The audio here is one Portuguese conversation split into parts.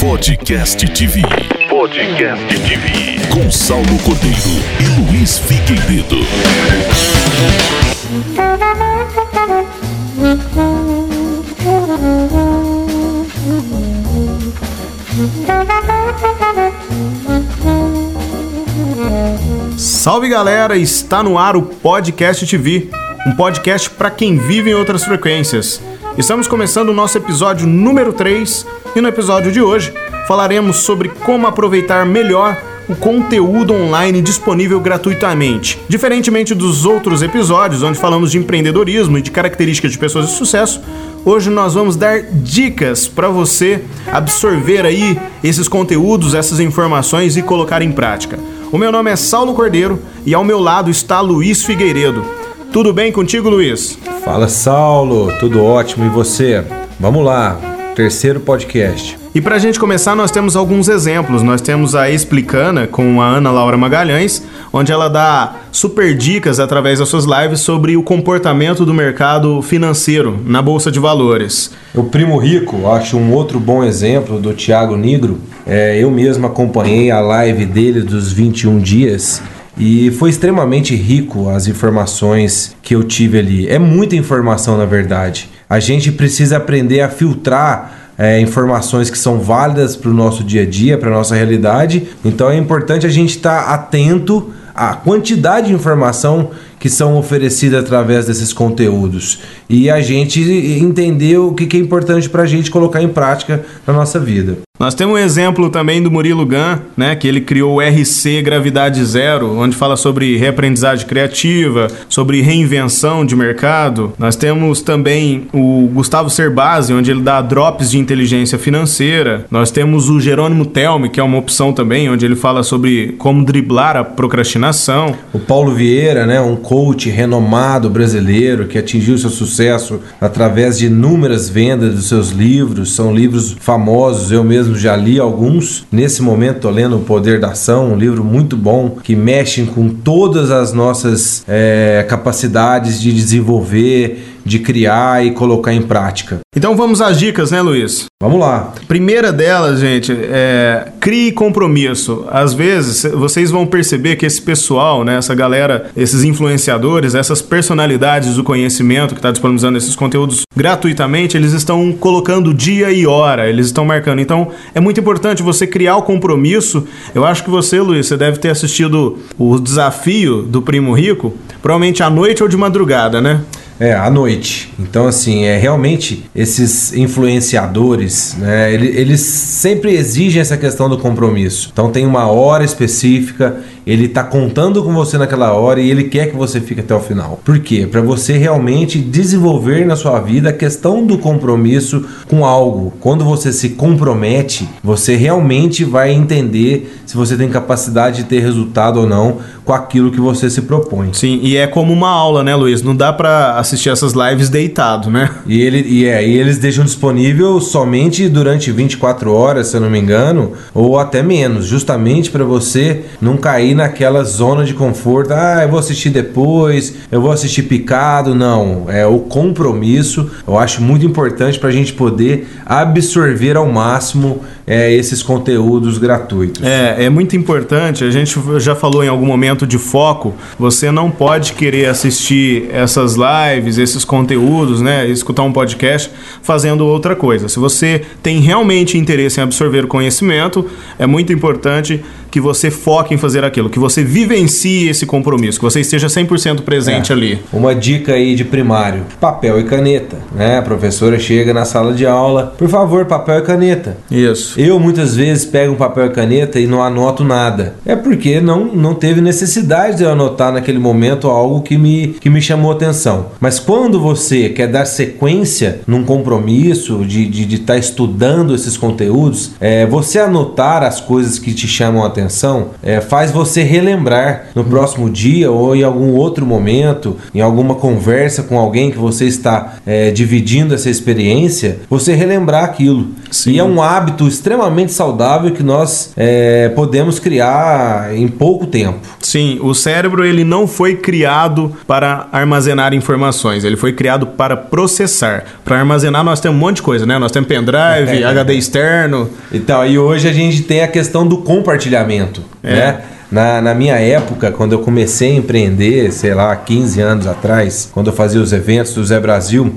Podcast TV. Podcast TV. Com Saulo Cordeiro e Luiz Figueiredo. Salve galera, está no ar o Podcast TV, um podcast para quem vive em outras frequências. Estamos começando o nosso episódio número 3 e no episódio de hoje falaremos sobre como aproveitar melhor o conteúdo online disponível gratuitamente. Diferentemente dos outros episódios, onde falamos de empreendedorismo e de características de pessoas de sucesso, hoje nós vamos dar dicas para você absorver aí esses conteúdos, essas informações e colocar em prática. O meu nome é Saulo Cordeiro e ao meu lado está Luiz Figueiredo. Tudo bem contigo, Luiz? Fala Saulo, tudo ótimo e você? Vamos lá, terceiro podcast. E para a gente começar, nós temos alguns exemplos. Nós temos a Explicana com a Ana Laura Magalhães, onde ela dá super dicas através das suas lives sobre o comportamento do mercado financeiro na Bolsa de Valores. O Primo Rico, acho um outro bom exemplo do Thiago Nigro. É, eu mesmo acompanhei a live dele dos 21 dias e foi extremamente rico as informações que eu tive ali. É muita informação, na verdade. A gente precisa aprender a filtrar é, informações que são válidas para o nosso dia a dia, para a nossa realidade. Então é importante a gente estar tá atento à quantidade de informação que são oferecidas através desses conteúdos e a gente entender o que é importante para a gente colocar em prática na nossa vida. Nós temos um exemplo também do Murilo Gun, né, que ele criou o RC Gravidade Zero, onde fala sobre reaprendizagem criativa, sobre reinvenção de mercado. Nós temos também o Gustavo Cerbasi, onde ele dá drops de inteligência financeira. Nós temos o Jerônimo Telme, que é uma opção também, onde ele fala sobre como driblar a procrastinação. O Paulo Vieira, né, um coach renomado brasileiro que atingiu seu sucesso através de inúmeras vendas dos seus livros, são livros famosos, eu mesmo mesmo já li alguns. Nesse momento estou lendo O Poder da Ação, um livro muito bom que mexe com todas as nossas é, capacidades de desenvolver de criar e colocar em prática. Então vamos às dicas, né, Luiz? Vamos lá. Primeira delas, gente, é crie compromisso. Às vezes vocês vão perceber que esse pessoal, né, essa galera, esses influenciadores, essas personalidades do conhecimento que está disponibilizando esses conteúdos gratuitamente, eles estão colocando dia e hora, eles estão marcando. Então é muito importante você criar o compromisso. Eu acho que você, Luiz, você deve ter assistido o desafio do Primo Rico, provavelmente à noite ou de madrugada, né? É, à noite. Então, assim, é realmente esses influenciadores, né? Eles, eles sempre exigem essa questão do compromisso. Então, tem uma hora específica, ele está contando com você naquela hora e ele quer que você fique até o final. Por quê? Para você realmente desenvolver na sua vida a questão do compromisso com algo. Quando você se compromete, você realmente vai entender se você tem capacidade de ter resultado ou não com aquilo que você se propõe. Sim, e é como uma aula, né, Luiz? Não dá para assistir essas lives deitado, né? E, ele, e, é, e eles deixam disponível somente durante 24 horas, se eu não me engano, ou até menos, justamente para você não cair naquela zona de conforto. Ah, eu vou assistir depois, eu vou assistir picado. Não, é o compromisso. Eu acho muito importante para a gente poder absorver ao máximo é, esses conteúdos gratuitos. É, é muito importante. A gente já falou em algum momento de foco, você não pode querer assistir essas lives, esses conteúdos, né, escutar um podcast fazendo outra coisa. Se você tem realmente interesse em absorver o conhecimento, é muito importante que você foque em fazer aquilo, que você vivencie esse compromisso, que você esteja 100% presente é. ali. Uma dica aí de primário: papel e caneta, né? A professora chega na sala de aula, por favor, papel e caneta. Isso. Eu muitas vezes pego um papel e caneta e não anoto nada. É porque não, não teve necessidade de eu anotar naquele momento algo que me, que me chamou atenção. Mas quando você quer dar sequência num compromisso de estar de, de tá estudando esses conteúdos, é, você anotar as coisas que te chamam a atenção atenção é, faz você relembrar no próximo dia ou em algum outro momento, em alguma conversa com alguém que você está é, dividindo essa experiência, você relembrar aquilo. Sim. E é um hábito extremamente saudável que nós é, podemos criar em pouco tempo. Sim Sim, o cérebro ele não foi criado para armazenar informações, ele foi criado para processar. Para armazenar nós temos um monte de coisa, né? Nós temos pendrive, é. HD externo. Então, e hoje a gente tem a questão do compartilhamento, é. né? Na, na minha época, quando eu comecei a empreender, sei lá, 15 anos atrás, quando eu fazia os eventos do Zé Brasil.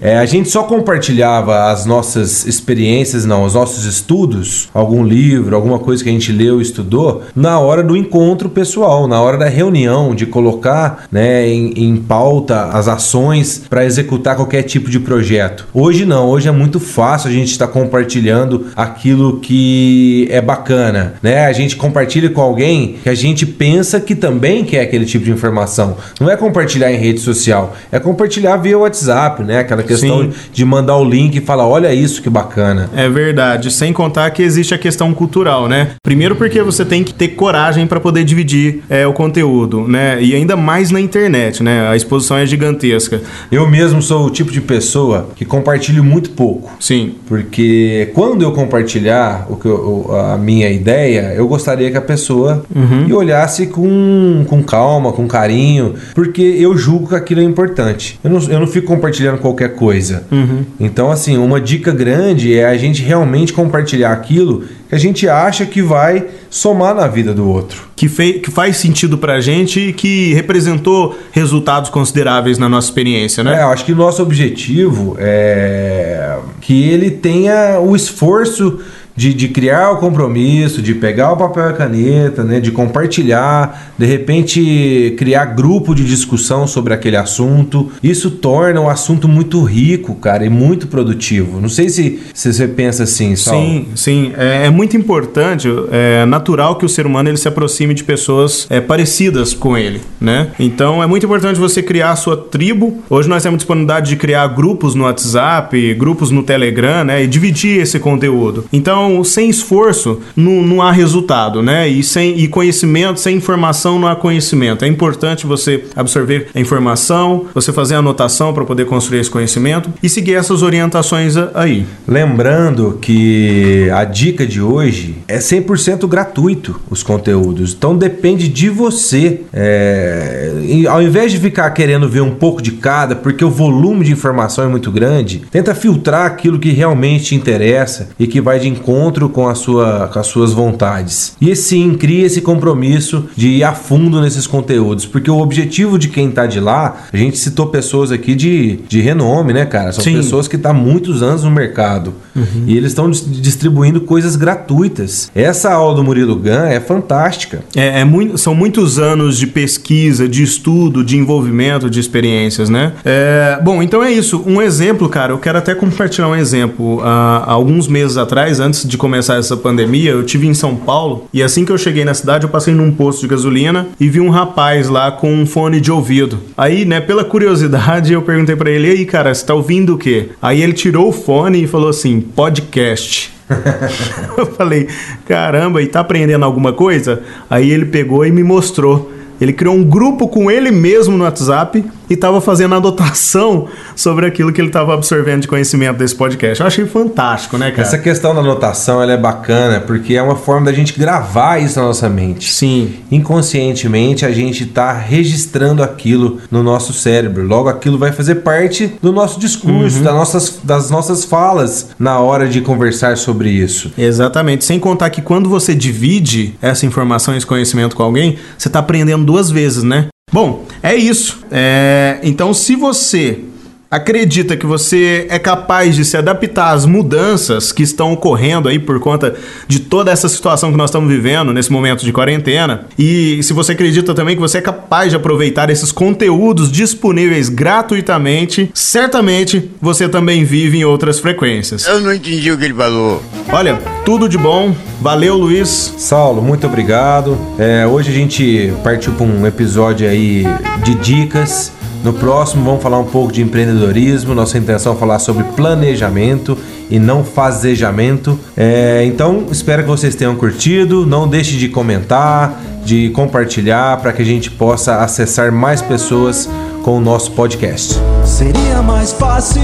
É, a gente só compartilhava as nossas experiências, não, os nossos estudos, algum livro, alguma coisa que a gente leu estudou, na hora do encontro pessoal, na hora da reunião, de colocar né, em, em pauta as ações para executar qualquer tipo de projeto. Hoje não, hoje é muito fácil a gente estar tá compartilhando aquilo que é bacana. Né? A gente compartilha com alguém que a gente pensa que também quer aquele tipo de informação. Não é compartilhar em rede social, é compartilhar via WhatsApp, né? Aquela questão Sim. de mandar o link e falar, olha isso que bacana. É verdade, sem contar que existe a questão cultural, né? Primeiro porque você tem que ter coragem para poder dividir é, o conteúdo, né? E ainda mais na internet, né? A exposição é gigantesca. Eu mesmo sou o tipo de pessoa que compartilho muito pouco. Sim. Porque quando eu compartilhar o que eu, a minha ideia, eu gostaria que a pessoa uhum. olhasse com, com calma, com carinho, porque eu julgo que aquilo é importante. Eu não, eu não fico compartilhando qualquer coisa. Uhum. Então, assim, uma dica grande é a gente realmente compartilhar aquilo que a gente acha que vai somar na vida do outro. Que, fei, que faz sentido pra gente e que representou resultados consideráveis na nossa experiência, né? É, eu acho que o nosso objetivo é que ele tenha o esforço de, de criar o compromisso, de pegar o papel e a caneta, né, de compartilhar, de repente criar grupo de discussão sobre aquele assunto. Isso torna o assunto muito rico, cara, e muito produtivo. Não sei se, se você pensa assim, Saulo. Sim, sim. É, é muito importante, é natural que o ser humano ele se aproxime de pessoas é, parecidas com ele, né? Então é muito importante você criar a sua tribo. Hoje nós temos disponibilidade de criar grupos no WhatsApp, grupos no Telegram, né? E dividir esse conteúdo. Então então, sem esforço, não, não há resultado, né? E sem e conhecimento, sem informação, não há conhecimento. É importante você absorver a informação, você fazer a anotação para poder construir esse conhecimento e seguir essas orientações aí. Lembrando que a dica de hoje é 100% gratuito os conteúdos. Então depende de você. É... ao invés de ficar querendo ver um pouco de cada, porque o volume de informação é muito grande, tenta filtrar aquilo que realmente te interessa e que vai de encontro encontro com, a sua, com as suas vontades. E sim, cria esse compromisso de ir a fundo nesses conteúdos, porque o objetivo de quem tá de lá, a gente citou pessoas aqui de, de renome, né, cara? São sim. pessoas que estão tá muitos anos no mercado uhum. e eles estão distribuindo coisas gratuitas. Essa aula do Murilo Gun é fantástica. É, é muito, são muitos anos de pesquisa, de estudo, de envolvimento, de experiências, né? É, bom, então é isso. Um exemplo, cara, eu quero até compartilhar um exemplo. Há alguns meses atrás, antes de começar essa pandemia, eu tive em São Paulo e assim que eu cheguei na cidade, eu passei num posto de gasolina e vi um rapaz lá com um fone de ouvido. Aí, né, pela curiosidade, eu perguntei para ele: "E aí, cara, você tá ouvindo o quê?" Aí ele tirou o fone e falou assim: "Podcast". eu falei: "Caramba, e tá aprendendo alguma coisa?" Aí ele pegou e me mostrou. Ele criou um grupo com ele mesmo no WhatsApp e estava fazendo anotação sobre aquilo que ele estava absorvendo de conhecimento desse podcast. Eu achei fantástico, né, cara? Essa questão da anotação ela é bacana porque é uma forma da gente gravar isso na nossa mente. Sim. Inconscientemente a gente está registrando aquilo no nosso cérebro. Logo aquilo vai fazer parte do nosso discurso, uhum. das, nossas, das nossas falas na hora de conversar sobre isso. Exatamente. Sem contar que quando você divide essa informação, esse conhecimento com alguém, você está aprendendo duas vezes, né? Bom, é isso. É, então, se você acredita que você é capaz de se adaptar às mudanças que estão ocorrendo aí por conta de toda essa situação que nós estamos vivendo nesse momento de quarentena, e se você acredita também que você é capaz de aproveitar esses conteúdos disponíveis gratuitamente, certamente você também vive em outras frequências. Eu não entendi o que ele falou. Olha, tudo de bom. Valeu, Luiz. Saulo, muito obrigado. É, hoje a gente partiu para um episódio aí de dicas no próximo vamos falar um pouco de empreendedorismo. Nossa intenção é falar sobre planejamento e não fazejamento. É, então espero que vocês tenham curtido. Não deixe de comentar, de compartilhar para que a gente possa acessar mais pessoas com o nosso podcast. Seria mais fácil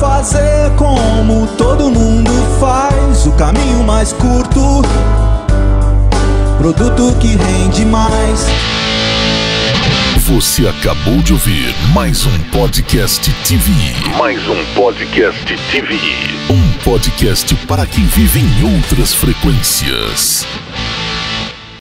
fazer como todo mundo faz, o caminho mais curto produto que rende mais. Você acabou de ouvir mais um podcast TV. Mais um podcast TV. Um podcast para quem vive em outras frequências.